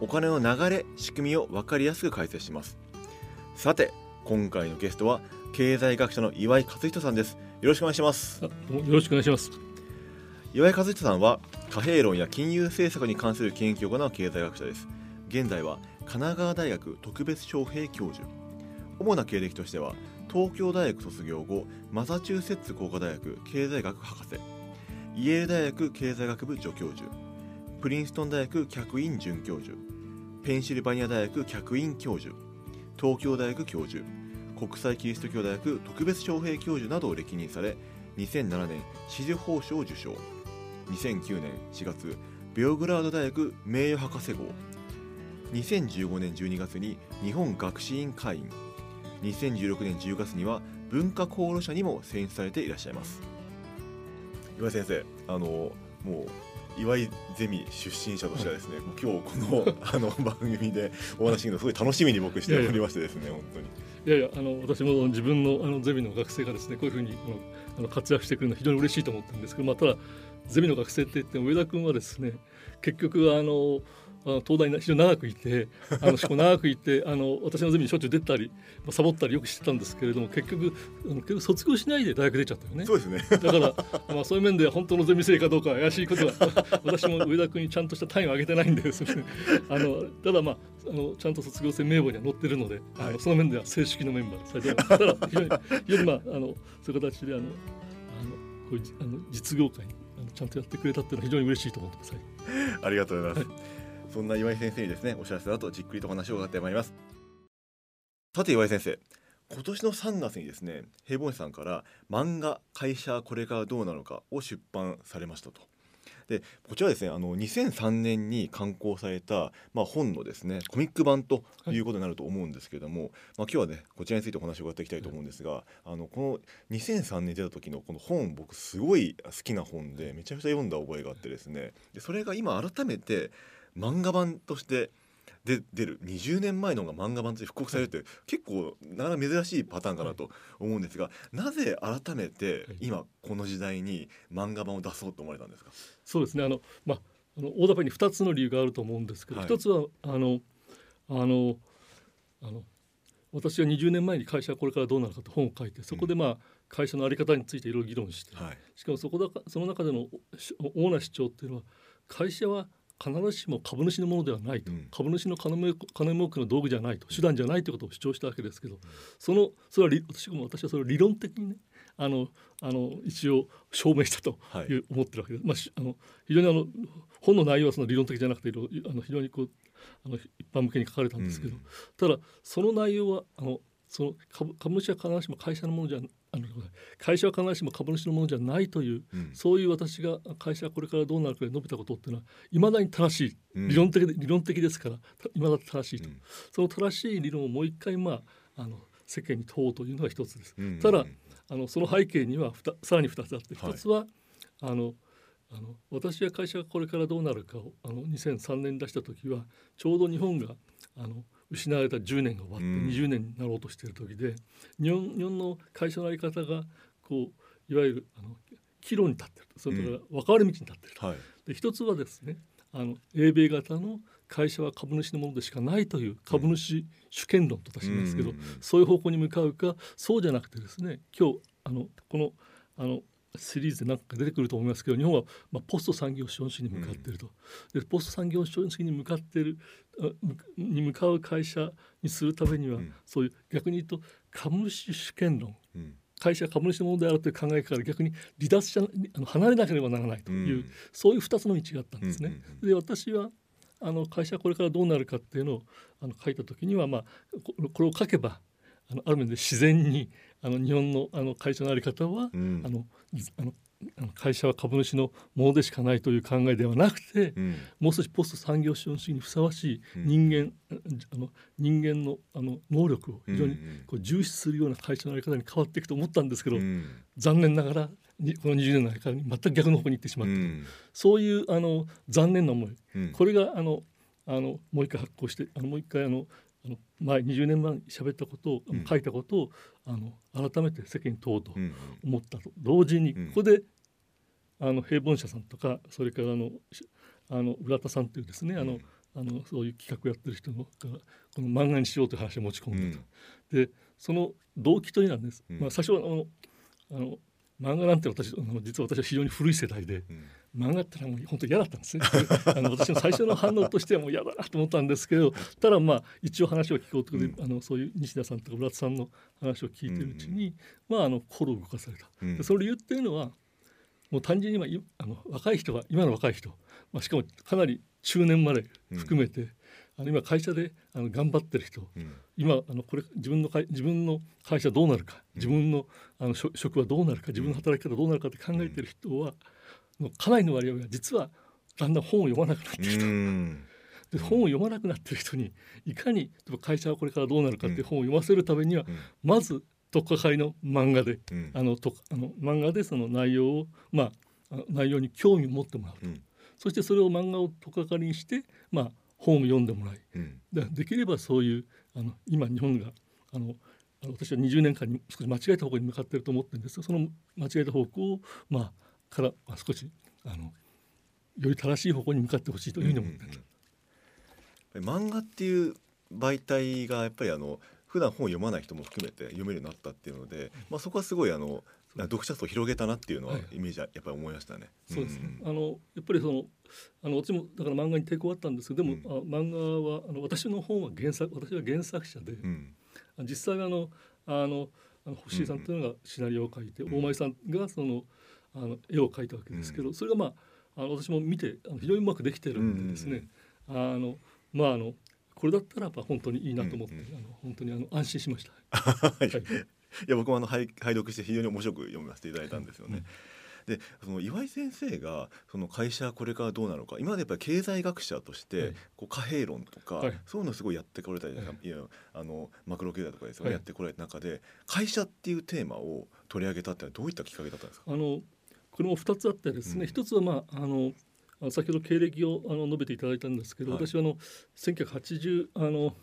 お金の流れ仕組みを分かりやすく解説します。さて今回のゲストは経済学者の岩井和人さんです。よろしくお願いします。よろしくお願いします。岩井和人さんは貨幣論や金融政策に関する研究を行う経済学者です。現在は神奈川大学特別招聘教授。主な経歴としては東京大学卒業後マサチューセッツ工科大学経済学博士。イェール大学経済学部助教授。プリンストン大学客員准教授ペンシルバニア大学客員教授東京大学教授国際キリスト教大学特別招聘教授などを歴任され2007年紫綬褒章を受賞。2009年4月ベオグラード大学名誉博士号。2015年12月に日本学士院会員。2016年10月には文化功労者にも選出されていらっしゃいます。岩井先生あのもう岩井ゼミ出身者としてはですね、はい、今日この あの番組でお話しするのすごい楽しみに僕しておりましてですね本当に。いやいやあの私も自分のあのゼミの学生がですねこういうふうにあの活躍してくるのは非常に嬉しいと思ったんですけど、まあ、ただゼミの学生って言っても上田君はですね結局あの東大に非常に長くいて あのしかも長くいてあの私のゼミにしょっちゅう出たり、まあ、サボったりよくしてたんですけれども結局あの結局卒業しないで大学出ちゃったよね。そうですねだから、まあ、そういう面では本当のゼミ生かどうか怪しいことは 私も上田君にちゃんとした単位を上げてないんで すね。あのただまああのちゃんと卒業生名簿には載ってるので、はい、あのその面では正式のメンバーされてただ非常に非常にまああのそういう形であのあのこういうあの実業界にあのちゃんとやってくれたっていうのは非常に嬉しいと思ってます。ありがとうございます。はいそんな岩井先生にですねお知らせだとじっくりと話を伺ってまいります。さて岩井先生今年の3月にですね平凡さんから漫画会社これからどうなのかを出版されましたと。でこちらですねあの2003年に刊行された、まあ、本のですねコミック版とい。うことになると思うんですけれども、はい、まあ、今日はねこちらについてお話を伺っていきたいと思うんですが、はい、あのこの2003年出た時のこの本僕すごい好きな本でめちゃくちゃ読んだ覚えがあってですねでそれが今改めて漫画版としてで出る20年前のが漫画版として復刻されるって、結構なかなか珍しいパターンかなと思うんですが、なぜ改めて今この時代に漫画版を出そうと思われたんですか？そうですね。あの、まあ、あの大雑把に2つの理由があると思うんですけど、はい、1つはあのあのあの私は20年前に会社はこれからどうなるかと本を書いてそこでまあ、会社の在り方についていろいろ議論して、はい、しかもそこだその中での主な主張っていうのは会社は必ずしも株主のものではないと、うん、株主の金金儲けの道具じゃないと。手段じゃないということを主張したわけですけど、うん、そのそれは私も私はそれを理論的にねあのあの一応証明したという、はい、思ってるわけです。まあ、あの非常にあの本の内容はその理論的じゃなくてあの非常にこうあの一般向けに書かれたんですけど、うん、ただその内容はあのその株株主は必ずしも会社のものじゃあの会社は必ずしも株主のものじゃないという、うん、そういう私が会社はこれからどうなるかで述べたことっていうのはいまだに正しい、うん、理論的で理論的ですからいまだ正しいと、うん、その正しい理論をもう一回まああの世間に問うというのが一つです。ただあのその背景にはさらに二つあって一つは、はい、あのあの私は会社がこれからどうなるかをあの2003年出した時はちょうど日本があの失われた10年が終わって20年になろうとしている時で、日本日本の会社の在り方がこういわゆるあの岐路に立っているそれから分かれ道に立っていると、はい、で一つはですねあの英米型の会社は株主のものでしかないという株主主権論と私言いますけど、そういう方向に向かうかそうじゃなくてですね今日あのこのあのシリーズで何か出てくると思いますけど日本はまあポスト産業資本主義に向かっていると、うん、でポスト産業資本主義に向かっているに向かう会社にするためには、うん、そういう逆に言うと株主主権論、うん、会社株主のものであるという考えから逆に離脱しあの離れなければならないという、そういう2つの道があったんですね。で私はあの会社これからどうなるかっていうのをあの書いた時には、まあ、これを書けばあのある面で自然にあの日本のあの会社の在り方は、うん、あのあの会社は株主のものでしかないという考えではなくて、うん。もう少しポスト産業資本主義にふさわしい人間、あの人間のあの能力を非常にうんこう重視するような会社の在り方に変わっていくと思ったんですけど、うん。残念ながらにこの20年の間に全く逆の方に行ってしまった、うん。そういうあの残念な思い。うん。これがあのあのもう一回発行してあのもう一回あのあの前20年前に喋ったことを、うん。書いたことをあの改めて世間に問おうとうん思ったと。同時にうん。ここで、あの平凡社さんとかそれからあのしあの浦田さんというですねあの、あのそういう企画をやってる人のがこの漫画にしようという話を持ち込んだと。でその動機というのはです、うん。まあ、最初はあのあの漫画なんて私あの実は私は非常に古い世代でうん漫画ってのはもう本当に嫌だったんですね。あの私の最初の反応としてはもう嫌だなと思ったんですけどただまあ一応話を聞こうということで、あのそういう西田さんとか村田さんの話を聞いてるうちに、まああの心を動かされた。うん。でその理由っていうのはもう単純に今いあの若い人が今の若い人、まあ、しかもかなり中年まで含めて、あの今会社であの頑張ってる人うん。今あのこれ自分の会自分の会社どうなるか自分のあの職職はどうなるか自分の働き方どうなるかって考えてる人は、のかなりの割合が実はだんだん本を読まなくなってきた。うん。で本を読まなくなってる人にいかに会社はこれからどうなるかっていう本を読ませるためには、うん。まず取っかかりの漫画でうん。あのとあの漫画でその内容をまあ内容に興味を持ってもらうと、うん。そしてそれを漫画を取っかかりにしてまあ本を読んでもらい。うん。でできればそういうあの今日本があのあの私は20年間に少し間違えた方向に向かっていると思ってるんですがその間違えた方向をまあから、まあ、少しあのより正しい方向に向かってほしいというふうに思っている。うん漫画っていう媒体がやっぱりあの普段本を読まない人も含めて読めるようになったっていうので、まあ、そこはすごいあの読者層を広げたなっていうのははい。イメージはやっぱり思いましたね。そうです。ね、ん。あのやっぱりそのあの私もだから漫画に抵抗あったんですけどでも、うん。あ漫画はあの私の本は原作私は原作者で、うん。実際はあのあのあの星井さんというのがシナリオを書いて、うん。大前さんがそのあの絵を描いたわけですけど、それがまああの私も見てあの非常にうまくできてるんでですね、あのまああのこれだったらやっぱ本当にいいなと思って、うんうん。あの本当にあの安心しました。はい。はいいや僕もあの拝拝読して非常に面白く読ませていただいたんですよね。でその岩井先生がその会社これからどうなのか今までやっぱり経済学者として、はい。こう貨幣論とか、はい。そういうのをすごいやってこられたじゃない。い、やあのマクロ経済とかですよね、はい。やってこられた中で会社っていうテーマを取り上げたってのはどういったきっかけだったんですか、あのこれも2つあってですね、うん。一つはまああの先ほど経歴をあの述べていただいたんですけど、はい。私はあの1980あの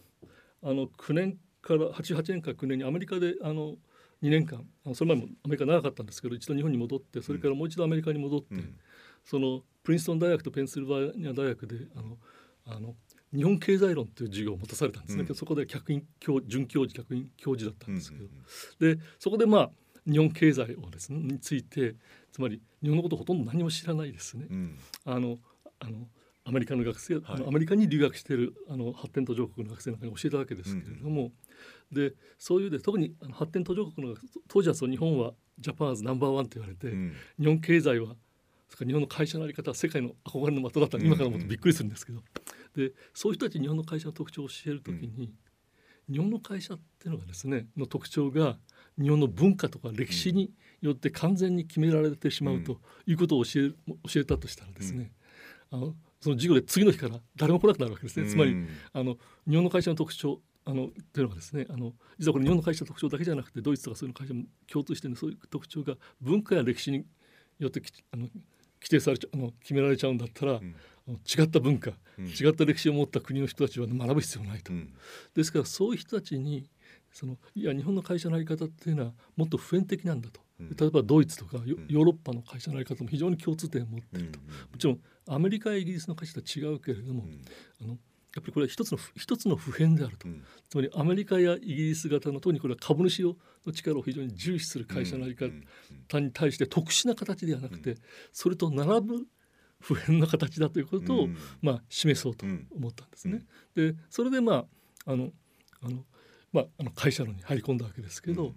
あの9年から88年から9年にアメリカであの2年間それ前もアメリカ長かったんですけど一度日本に戻ってそれからもう一度アメリカに戻って、うん。そのプリンストン大学とペンシルバニア大学であのあの日本経済論という授業を持たされたんですね、うん。そこで客員教准教授客員教授だったんですけど、うん。でそこでまあ日本経済をですねについてつまり日本のことをほとんど何も知らないですね、うん。あのあのアメリカの学生、あはい。のアメリカに留学しているあの発展途上国の学生なんかに教えたわけですけれども、でそういうで特にあの発展途上国の当時はそう日本はジャパンアズナンバーワンと言われて、うん。日本経済は日本の会社の在り方は世界の憧れの的だったら今から思うとびっくりするんですけど、でそういう人たちに日本の会社の特徴を教えるときに、日本の会社っていうのがですねの特徴が日本の文化とか歴史によって完全に決められてしまうということを教え教えたとしたらですね、あのその授業で次の日から誰も来なくなるわけですね。つまりうんあの日本の会社の特徴あのというのはですねあの実はこれ日本の会社の特徴だけじゃなくてドイツとかそういう会社も共通して、ね、そういう特徴が文化や歴史によってきあの規定されちゃあの決められちゃうんだったら、ん。あの違った文化、うん。違った歴史を持った国の人たちは学ぶ必要ないと。うん。ですからそういう人たちにそのいや日本の会社の在り方っていうのはもっと普遍的なんだと、うん例えばドイツとかヨーロッパの会社の在り方も非常に共通点を持ってうん。ると、もちろんアメリカやイギリスの会社とは違うけれども、うん。あのやっぱりこれは一つの一つの普遍であると、うん。つまりアメリカやイギリス型の特にこれは株主をの力を非常に重視する会社の在りうん方に対して特殊な形ではなくて、うん。それと並ぶ普遍の形だということを、うん。まあ、示そうと思ったんですね。でそれでまああのあの、まあ、あの会社論に入り込んだわけですけど、うん。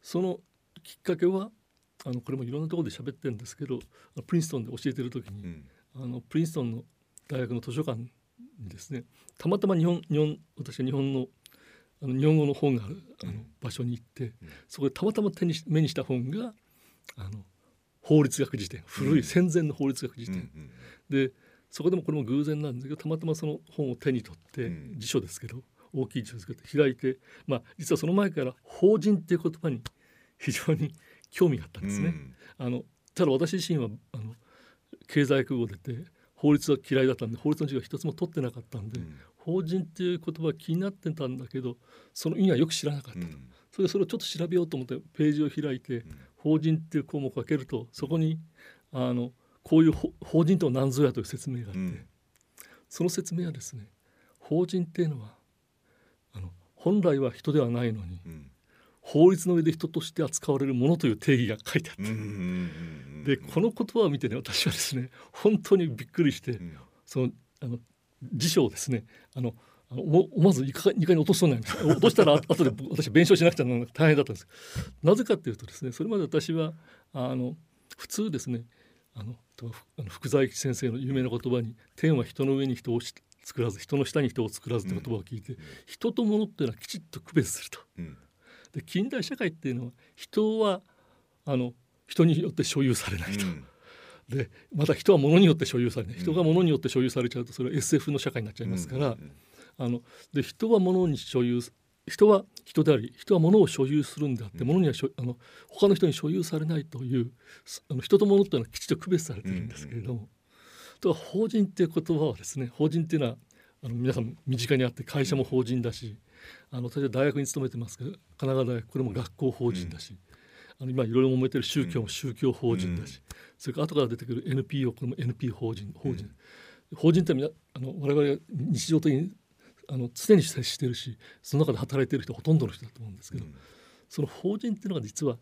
そのきっかけはあのこれもいろんなところで喋ってるんですけどプリンストンで教えてる時に、うん。あのプリンストンの大学の図書館にですね。たまたま日本日本私は日本のあの日本語の本があるあのうん。場所に行って、うん。そこでたまたま手にし目にした本があの法律学辞典古い戦前の法律学辞典、うんうん。でそこでもこれも偶然なんですけどたまたまその本を手に取って、うん。辞書ですけど大きい辞書ですけど開いてまあ実はその前から法人っていう言葉に非常に興味があったんですね。うん。あのただ私自身はあの経済学部を出て法律は嫌いだったんで法律の授業一つも取ってなかったんで、うん。法人っていう言葉は気になってたんだけどその意味はよく知らなかった、うん。それでそれをちょっと調べようと思ってページを開いて、ん。法人っていう項目を開けるとそこにあのこういうほ法人とは何ぞやという説明があって、うん。その説明はですね法人っていうのはあの本来は人ではないのにうん法律の上で人として扱われるものという定義が書いてあって、うんうんうんでこの言葉を見てね私はですね 本当にびっくりして、うん。そのあの辞書をですねあの思わず2階に落としそうになりました。落としたら後で私弁償しなくちゃならなくて大変だったんです。なぜかというとですねそれまで私はあの普通ですねあの福沢諭吉先生の有名な言葉に「天は人の上に人をし作らず人の下に人を作らず」という言葉を聞いて、人と物っていうのはきちっと区別すると。うんで近代社会っていうのは人はあの人によって所有されないと。うん。でまた人は物によって所有されない。うん。人が物によって所有されちゃうとそれは SF の社会になっちゃいますから、うんあので人は物に所有人は人であり人は物を所有するんであって、うん。物には所あの他の人に所有されないというすあの人と物っていうのはきちっと区別されてるんですけれども、とは法人っていう言葉はですね法人っていうのはあの皆さん身近にあって会社も法人だしあの私は大学に勤めてますけど神奈川大学これも学校法人だし、あの今いろいろ揉めてる宗教も宗教法人だし、それから後から出てくる NPO これも NP 法人法人、法人ってみなあの我々が日常的にあの常に接してるしその中で働いてる人ほとんどの人だと思うんですけど、その法人っていうのが実は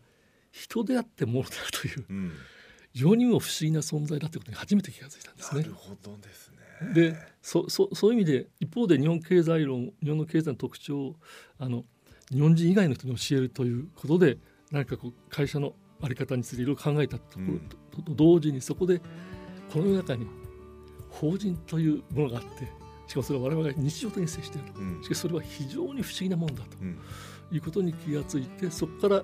人であってものであるといううん世にも不思議な存在だということに初めて気がついたんですね。なる。ほどですね。でそそそういう意味で一方で日本経済論日本の経済の特徴をあの日本人以外の人に教えるということで何かこう会社の在り方についていろいろ考えたところうん。と,、と同時にそこでこの世の中に法人というものがあってしかもそれは我々が日常的に接している。うん。しかしそれは非常に不思議なものだと。うん。いうことに気がついてそこから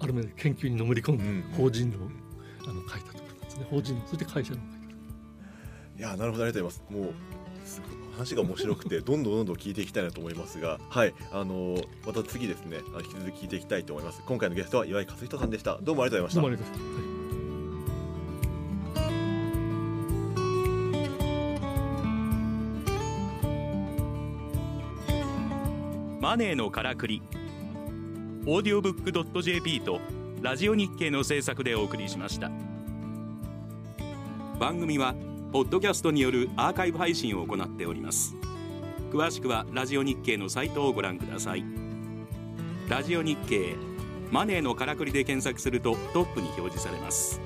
ある面で研究にのめり込んでうん。法人論。をあの書いたとことなんですね。法人論そして会社論を書いたいやなるほど。ありがとうございます。もうすごい話が面白くて どんどんどんどん聞いていきたいなと思いますが。はい。あのまた次ですね引き続き聞いていきたいと思います。今回のゲストは岩井和人さんでした。どうもありがとうございました。どうもありがとうございました。はいマネーのからくり。オーディオブックドット JP とラジオ日経の制作でお送りしました。番組はポッドキャストによるアーカイブ配信を行っております。詳しくはラジオ日経のサイトをご覧ください。ラジオ日経マネーのからくりで検索するとトップに表示されます。